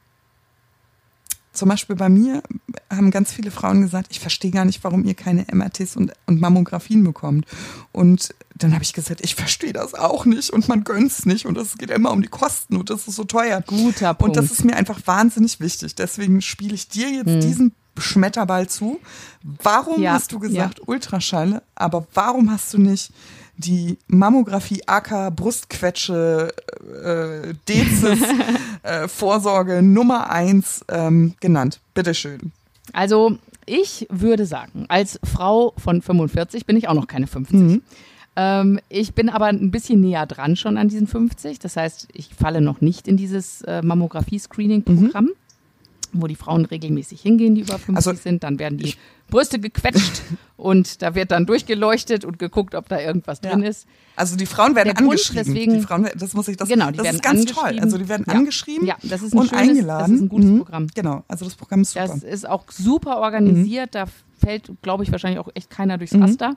zum Beispiel bei mir haben ganz viele Frauen gesagt, ich verstehe gar nicht, warum ihr keine MRTs und, und Mammografien bekommt. Und dann habe ich gesagt, ich verstehe das auch nicht und man gönnt's nicht und es geht immer um die Kosten und das ist so teuer. Guter Punkt. Und das ist mir einfach wahnsinnig wichtig. Deswegen spiele ich dir jetzt hm. diesen Schmetterball zu. Warum ja, hast du gesagt ja. Ultraschall, aber warum hast du nicht die Mammographie AK Brustquetsche äh, Dezis äh, Vorsorge Nummer eins ähm, genannt? Bitteschön. Also ich würde sagen, als Frau von 45 bin ich auch noch keine 50. Mhm. Ähm, ich bin aber ein bisschen näher dran schon an diesen 50. Das heißt, ich falle noch nicht in dieses äh, Mammographie-Screening-Programm. Mhm wo die Frauen regelmäßig hingehen, die über 50 also, sind. Dann werden die Brüste gequetscht und da wird dann durchleuchtet und geguckt, ob da irgendwas ja. drin ist. Also die Frauen werden Der angeschrieben. Deswegen, die Frauen, das muss ich, das, genau, die das werden ist ganz toll. Also die werden ja. angeschrieben ja, das ist ein und schönes, eingeladen. Das ist ein gutes mhm. Programm. Genau, also das Programm ist super. Das ist auch super organisiert. Mhm. Da fällt, glaube ich, wahrscheinlich auch echt keiner durchs Mhm. Raster.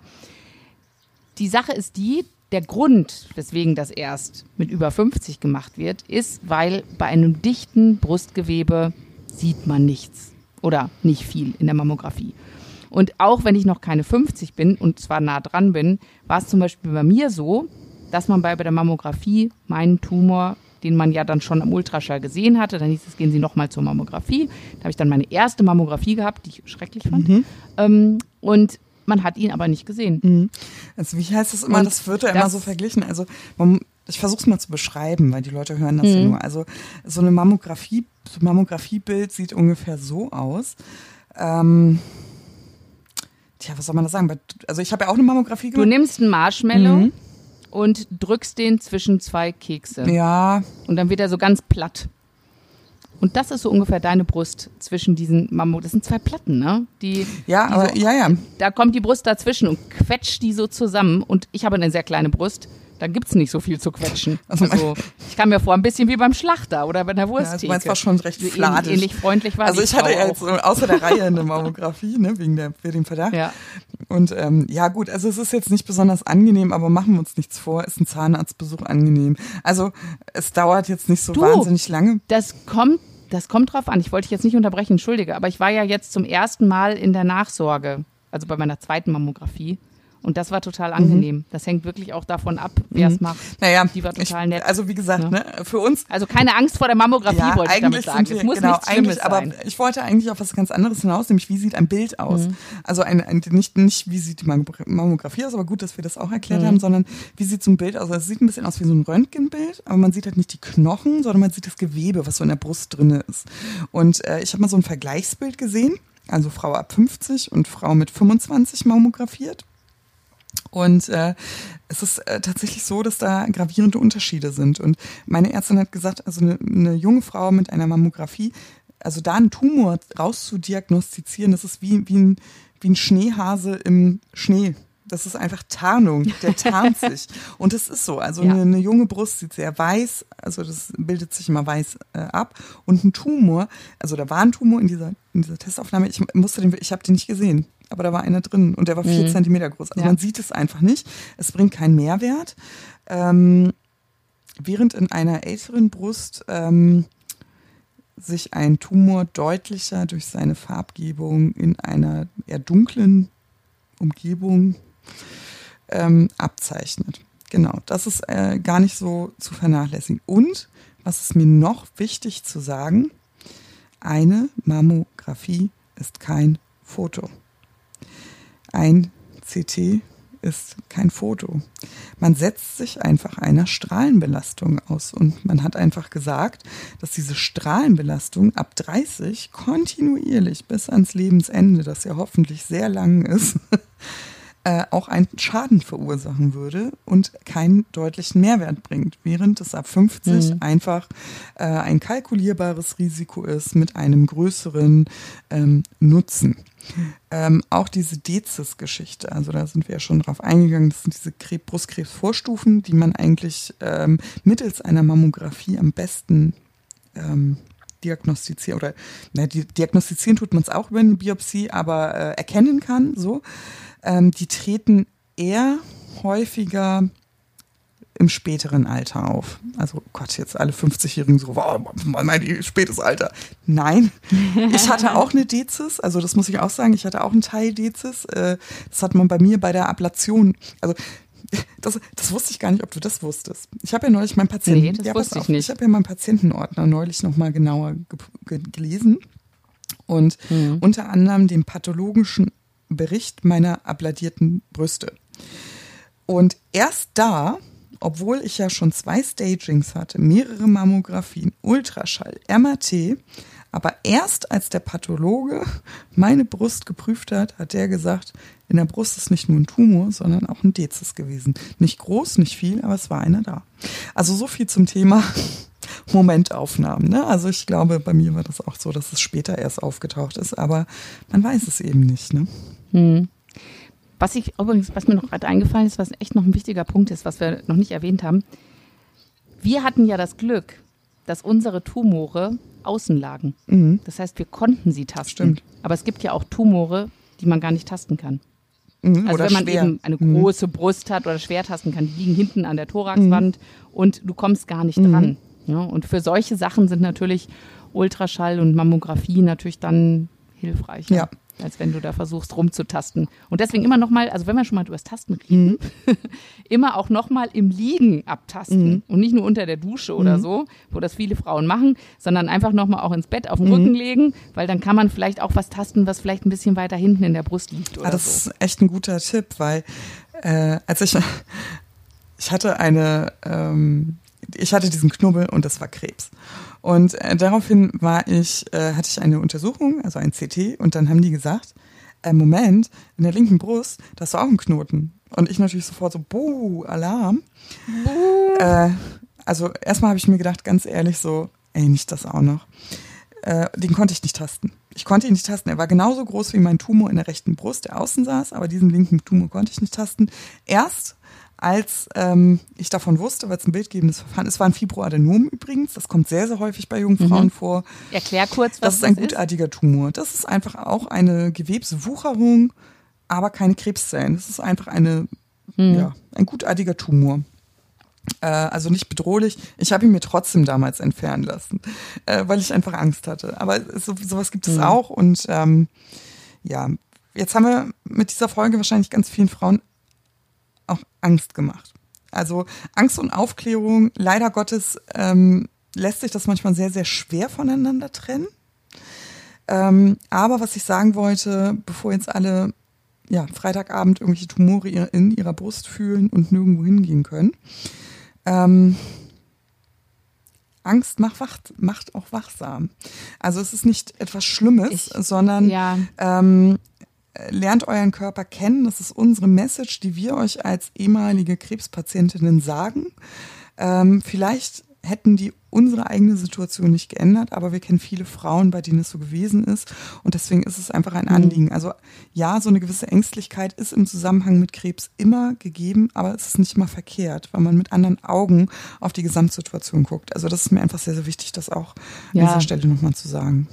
Die Sache ist die, der Grund, weswegen das erst mit über 50 gemacht wird, ist, weil bei einem dichten Brustgewebe sieht man nichts oder nicht viel in der Mammographie. Und auch wenn ich noch keine 50 bin und zwar nah dran bin, war es zum Beispiel bei mir so, dass man bei, bei der Mammographie meinen Tumor, den man ja dann schon am Ultraschall gesehen hatte, dann hieß es, gehen Sie nochmal zur Mammographie. Da habe ich dann meine erste Mammographie gehabt, die ich schrecklich fand. Mhm. Ähm, und man hat ihn aber nicht gesehen. Mhm. Also wie heißt das immer? Und das wird ja immer so verglichen. Also man, ich versuche es mal zu beschreiben, weil die Leute hören das ja Mhm. nur. Also so eine Mammographie, so ein Mammografiebild sieht ungefähr so aus. Ähm, tja, was soll man das sagen? Also ich habe ja auch eine Mammographie Du gemacht. nimmst einen Marshmallow Mhm. und drückst den zwischen zwei Kekse. Ja, Und dann wird er so ganz platt. Und das ist so ungefähr deine Brust zwischen diesen Mammo. Das sind zwei Platten, ne? Die, ja, die aber so, ja, ja. Da kommt die Brust dazwischen und quetscht die so zusammen. Und ich habe eine sehr kleine Brust. Da gibt's nicht so viel zu quetschen. Also Also, ich kam mir vor, ein bisschen wie beim Schlachter oder bei der Ja, Wursttheke. also meins war schon recht fladisch. Ähnlich, ähnlich freundlich war Also ich hatte ja jetzt außer der Reihe eine Mammographie, ne, wegen, der, wegen dem Verdacht. Ja. Und ähm, ja gut, also es ist jetzt nicht besonders angenehm, aber machen wir uns nichts vor, ist ein Zahnarztbesuch angenehm. Also es dauert jetzt nicht so Du. wahnsinnig lange. Das kommt, das kommt drauf an. Ich wollte dich jetzt nicht unterbrechen, entschuldige, aber ich war ja jetzt zum ersten Mal in der Nachsorge, also bei meiner zweiten Mammographie. Und das war total angenehm. Das hängt wirklich auch davon ab, wer es macht. Naja, Die war total ich, nett. Also wie gesagt, Ja. ne, für uns Also keine Angst vor der Mammographie, ja, wollte ich damit eigentlich sagen. wir, es muss genau, nichts Schlimmes aber sein. ich wollte eigentlich auf was ganz anderes hinaus, nämlich wie sieht ein Bild aus? Mhm. Also ein, ein, nicht, nicht wie sieht die Mammo- Mammographie aus, aber gut, dass wir das auch erklärt Mhm. haben, sondern wie sieht so ein Bild aus? Also es sieht ein bisschen aus wie so ein Röntgenbild, aber man sieht halt nicht die Knochen, sondern man sieht das Gewebe, was so in der Brust drinne ist. Und äh, ich habe mal so ein Vergleichsbild gesehen, also Frau ab 50 und Frau mit 25 mammografiert. Und äh, es ist äh, tatsächlich so, dass da gravierende Unterschiede sind. Und meine Ärztin hat gesagt, also eine, eine junge Frau mit einer Mammographie, also da einen Tumor rauszudiagnostizieren, das ist wie, wie, ein, wie ein Schneehase im Schnee. Das ist einfach Tarnung, der tarnt sich. Und es ist so, also Ja. eine, eine junge Brust sieht sehr weiß, also das bildet sich immer weiß äh, ab. Und ein Tumor, also da war ein Tumor in dieser, in dieser Testaufnahme, ich musste den, ich habe den nicht gesehen, aber da war einer drin und der war vier Mhm. Zentimeter groß. Also Ja. man sieht es einfach nicht. Es bringt keinen Mehrwert. Ähm, während in einer älteren Brust ähm, sich ein Tumor deutlicher durch seine Farbgebung in einer eher dunklen Umgebung ähm, abzeichnet. Genau, das ist äh, gar nicht so zu vernachlässigen. Und was ist mir noch wichtig zu sagen? Eine Mammographie ist kein Foto. Ein CT ist kein Foto. Man setzt sich einfach einer Strahlenbelastung aus und man hat einfach gesagt, dass diese Strahlenbelastung ab 30 kontinuierlich bis ans Lebensende, das ja hoffentlich sehr lang ist, äh, auch einen Schaden verursachen würde und keinen deutlichen Mehrwert bringt, während es ab 50 Mhm. einfach äh, ein kalkulierbares Risiko ist mit einem größeren ähm, Nutzen. Ähm, auch diese Dezis-Geschichte, also da sind wir ja schon drauf eingegangen, das sind diese Krebs Brustkrebsvorstufen, die man eigentlich ähm, mittels einer Mammographie am besten ähm, diagnostizieren oder na, diagnostizieren tut man es auch über eine Biopsie, aber äh, erkennen kann, so. Ähm, die treten eher häufiger im späteren Alter auf. Also Gott, jetzt alle 50-Jährigen so, wow, mein spätes Alter. Nein, ich hatte auch eine Dezis, also das muss ich auch sagen, ich hatte auch einen Teil Dezis. Äh, Das hat man bei mir bei der Ablation, also das, das wusste ich gar nicht, ob du das wusstest. Ich habe ja neulich meinen Patienten, Nee, das ja, wusste ich auf, nicht. ich habe ja meinen Patientenordner neulich nochmal genauer ge ge gelesen und Mhm. unter anderem den pathologischen Bericht meiner abladierten Brüste. Und erst da obwohl ich ja schon zwei Stagings hatte, mehrere Mammographien, Ultraschall, MRT, aber erst als der Pathologe meine Brust geprüft hat, hat der gesagt, in der Brust ist nicht nur ein Tumor, sondern auch ein Dezis gewesen. Nicht groß, nicht viel, aber es war einer da. Also so viel zum Thema Momentaufnahmen. Ne? Also ich glaube, bei mir war das auch so, dass es später erst aufgetaucht ist, aber man weiß es eben nicht. Ne? Hm. Was ich übrigens, was mir noch gerade eingefallen ist, was echt noch ein wichtiger Punkt ist, was wir noch nicht erwähnt haben. Wir hatten ja das Glück, dass unsere Tumore außen lagen. Mhm. Das heißt, wir konnten sie tasten. Stimmt. Aber es gibt ja auch Tumore, die man gar nicht tasten kann. Mhm, also wenn man schwer. eben eine mhm. große mhm. Brust hat oder schwer tasten kann, die liegen hinten an der Thoraxwand mhm. und du kommst gar nicht dran. Ja, und für solche Sachen sind natürlich Ultraschall und Mammographie natürlich dann hilfreich. Ja als wenn du da versuchst rumzutasten. Und deswegen immer nochmal, also wenn wir schon mal über das Tasten reden, mhm. immer auch nochmal im Liegen abtasten mhm. und nicht nur unter der Dusche oder mhm. so, wo das viele Frauen machen, sondern einfach nochmal auch ins Bett auf den Rücken mhm. legen, weil dann kann man vielleicht auch was tasten, was vielleicht ein bisschen weiter hinten in der Brust liegt. Oder ah, das so. ist echt ein guter Tipp, weil äh, als ich, ich hatte eine, ähm, ich hatte diesen Knubbel und das war Krebs. Und äh, daraufhin war ich, äh, hatte ich eine Untersuchung, also ein CT, und dann haben die gesagt, äh, Moment, in der linken Brust, da ist auch ein Knoten. Und ich natürlich sofort so, buh, Alarm. Buh. Äh, also erstmal habe ich mir gedacht, ganz ehrlich, so, ey, nicht das auch noch. Äh, den konnte ich nicht tasten. Ich konnte ihn nicht tasten. Er war genauso groß wie mein Tumor in der rechten Brust, der außen saß, aber diesen linken Tumor konnte ich nicht tasten. Erst als ähm, ich davon wusste, weil es ein bildgebendes Verfahren ist, war ein Fibroadenom übrigens. Das kommt sehr, sehr häufig bei jungen Frauen mhm. vor. Erklär kurz, was das ist. Das ist ein gutartiger Tumor. Das ist einfach auch eine Gewebswucherung, aber keine Krebszellen. Das ist einfach eine, mhm. ja, ein gutartiger Tumor. Äh, also nicht bedrohlich. Ich habe ihn mir trotzdem damals entfernen lassen, äh, weil ich einfach Angst hatte. Aber so, sowas gibt es mhm. auch. Und ähm, ja, jetzt haben wir mit dieser Folge wahrscheinlich ganz vielen Frauen auch Angst gemacht. Also Angst und Aufklärung, leider Gottes, ähm, lässt sich das manchmal sehr, sehr schwer voneinander trennen. Ähm, aber was ich sagen wollte, bevor jetzt alle ja, Freitagabend irgendwelche Tumore in ihrer Brust fühlen und nirgendwo hingehen können, ähm, Angst macht, wach, macht auch wachsam. Also es ist nicht etwas Schlimmes, ich, sondern ja. ähm, lernt euren Körper kennen. Das ist unsere Message, die wir euch als ehemalige Krebspatientinnen sagen. Ähm, vielleicht hätten die unsere eigene Situation nicht geändert, aber wir kennen viele Frauen, bei denen es so gewesen ist. Und deswegen ist es einfach ein mhm. Anliegen. Also ja, so eine gewisse Ängstlichkeit ist im Zusammenhang mit Krebs immer gegeben, aber es ist nicht immer verkehrt, weil man mit anderen Augen auf die Gesamtsituation guckt. Also das ist mir einfach sehr, sehr wichtig, das auch ja. an dieser Stelle nochmal zu sagen.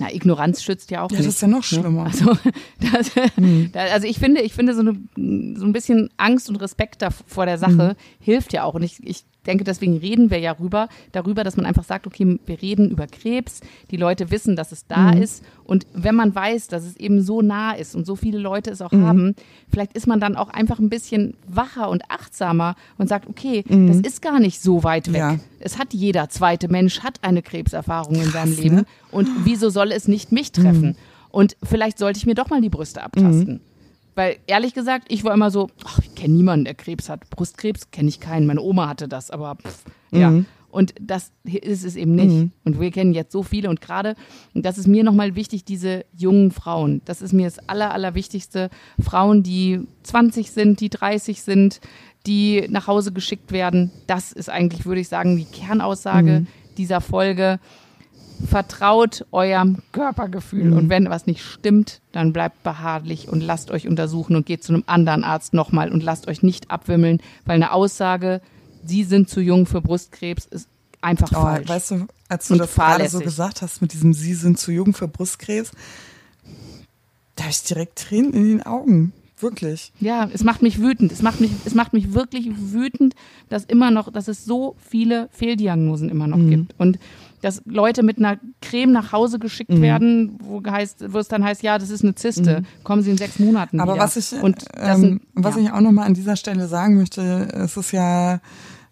Na, Ignoranz schützt ja auch ja, nicht. das ist ja noch ne? schlimmer. Also, das, mhm. also ich finde, ich finde so, eine, so ein bisschen Angst und Respekt da, vor der Sache mhm. hilft ja auch. Und ich, ich denke, deswegen reden wir ja rüber, darüber, dass man einfach sagt, okay, wir reden über Krebs, die Leute wissen, dass es da mhm. ist. Und wenn man weiß, dass es eben so nah ist und so viele Leute es auch mhm. haben, vielleicht ist man dann auch einfach ein bisschen wacher und achtsamer und sagt, okay, mhm. das ist gar nicht so weit weg. Ja. Es hat jeder zweite Mensch, hat eine Krebserfahrung in seinem Leben. Ne? Und wieso soll es nicht mich treffen? Mhm. Und vielleicht sollte ich mir doch mal die Brüste abtasten. Mhm. Weil ehrlich gesagt, ich war immer so, ach, kenne niemanden, der Krebs hat. Brustkrebs kenne ich keinen. Meine Oma hatte das, aber pff, mhm. ja. Und das ist es eben nicht. Mhm. Und wir kennen jetzt so viele. Und gerade, das ist mir nochmal wichtig, diese jungen Frauen. Das ist mir das Aller, Allerwichtigste. Frauen, die 20 sind, die 30 sind, die nach Hause geschickt werden. Das ist eigentlich, würde ich sagen, die Kernaussage mhm. dieser Folge vertraut eurem Körpergefühl. Mhm. Und wenn was nicht stimmt, dann bleibt beharrlich und lasst euch untersuchen und geht zu einem anderen Arzt nochmal und lasst euch nicht abwimmeln, weil eine Aussage, Sie sind zu jung für Brustkrebs, ist einfach oh, falsch. Weißt du, als du das gerade so gesagt hast mit diesem Sie sind zu jung für Brustkrebs, da habe ich direkt Tränen in den Augen. Wirklich. Ja, es macht mich wütend. Es macht mich, es macht mich wirklich wütend, dass immer noch, dass es so viele Fehldiagnosen immer noch mhm. gibt. Und dass Leute mit einer Creme nach Hause geschickt mhm. werden, wo, heißt, wo es dann heißt, ja, das ist eine Zyste, mhm. kommen sie in sechs Monaten Aber wieder. was ich, Und ähm, sind, was ja. ich auch nochmal an dieser Stelle sagen möchte, es ist ja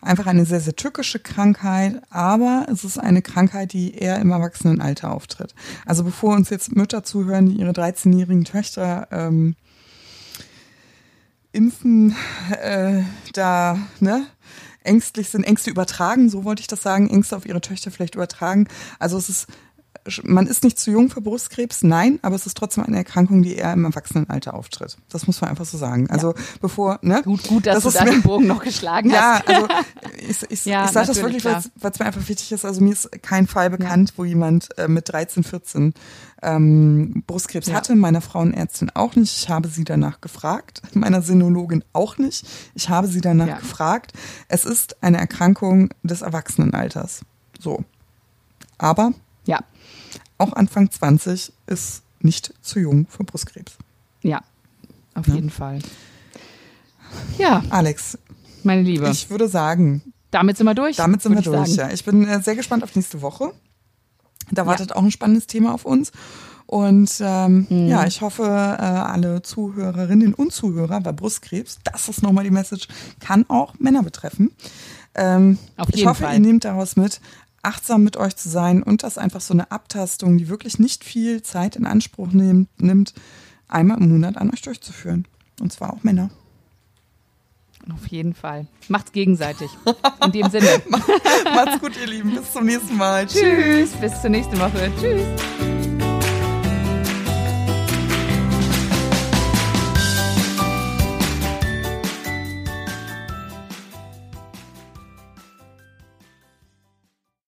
einfach eine sehr, sehr tückische Krankheit, aber es ist eine Krankheit, die eher im Erwachsenenalter auftritt. Also bevor uns jetzt Mütter zuhören, die ihre 13-jährigen Töchter ähm, Impfen äh, da, ne? Ängstlich sind, Ängste übertragen, so wollte ich das sagen, Ängste auf ihre Töchter vielleicht übertragen. Also es ist man ist nicht zu jung für Brustkrebs, nein, aber es ist trotzdem eine Erkrankung, die eher im Erwachsenenalter auftritt. Das muss man einfach so sagen. Also ja. bevor, ne? Gut, gut, dass das du da den Bogen noch geschlagen hast. Ja, also ich, ich, ja, ich sage das wirklich, weil es mir einfach wichtig ist. Also mir ist kein Fall bekannt, ja. wo jemand äh, mit 13, 14 ähm, Brustkrebs hatte. Meiner Frauenärztin auch nicht. Ich habe sie danach gefragt. Meiner Sinologin auch nicht. Ich habe sie danach gefragt. Es ist eine Erkrankung des Erwachsenenalters. So. Aber ja auch Anfang 20 ist nicht zu jung für Brustkrebs. Ja, auf ja. jeden Fall. Ja. Alex. Meine Liebe. Ich würde sagen. Damit sind wir durch. Damit sind wir durch, sagen. ja. Ich bin äh, sehr gespannt auf nächste Woche. Da wartet ja. auch ein spannendes Thema auf uns. Und ähm, mhm. ja, ich hoffe, äh, alle Zuhörerinnen und Zuhörer bei Brustkrebs, das ist nochmal die Message, kann auch Männer betreffen. Ähm, Auf jeden ich hoffe, Fall. ihr nehmt daraus mit, achtsam mit euch zu sein und das einfach so eine Abtastung, die wirklich nicht viel Zeit in Anspruch nimmt, nimmt einmal im Monat an euch durchzuführen. Und zwar auch Männer. Auf jeden Fall. Macht's gegenseitig. In dem Sinne. Macht's gut, ihr Lieben. Bis zum nächsten Mal. Tschüss. Bis zur nächsten Woche. Tschüss.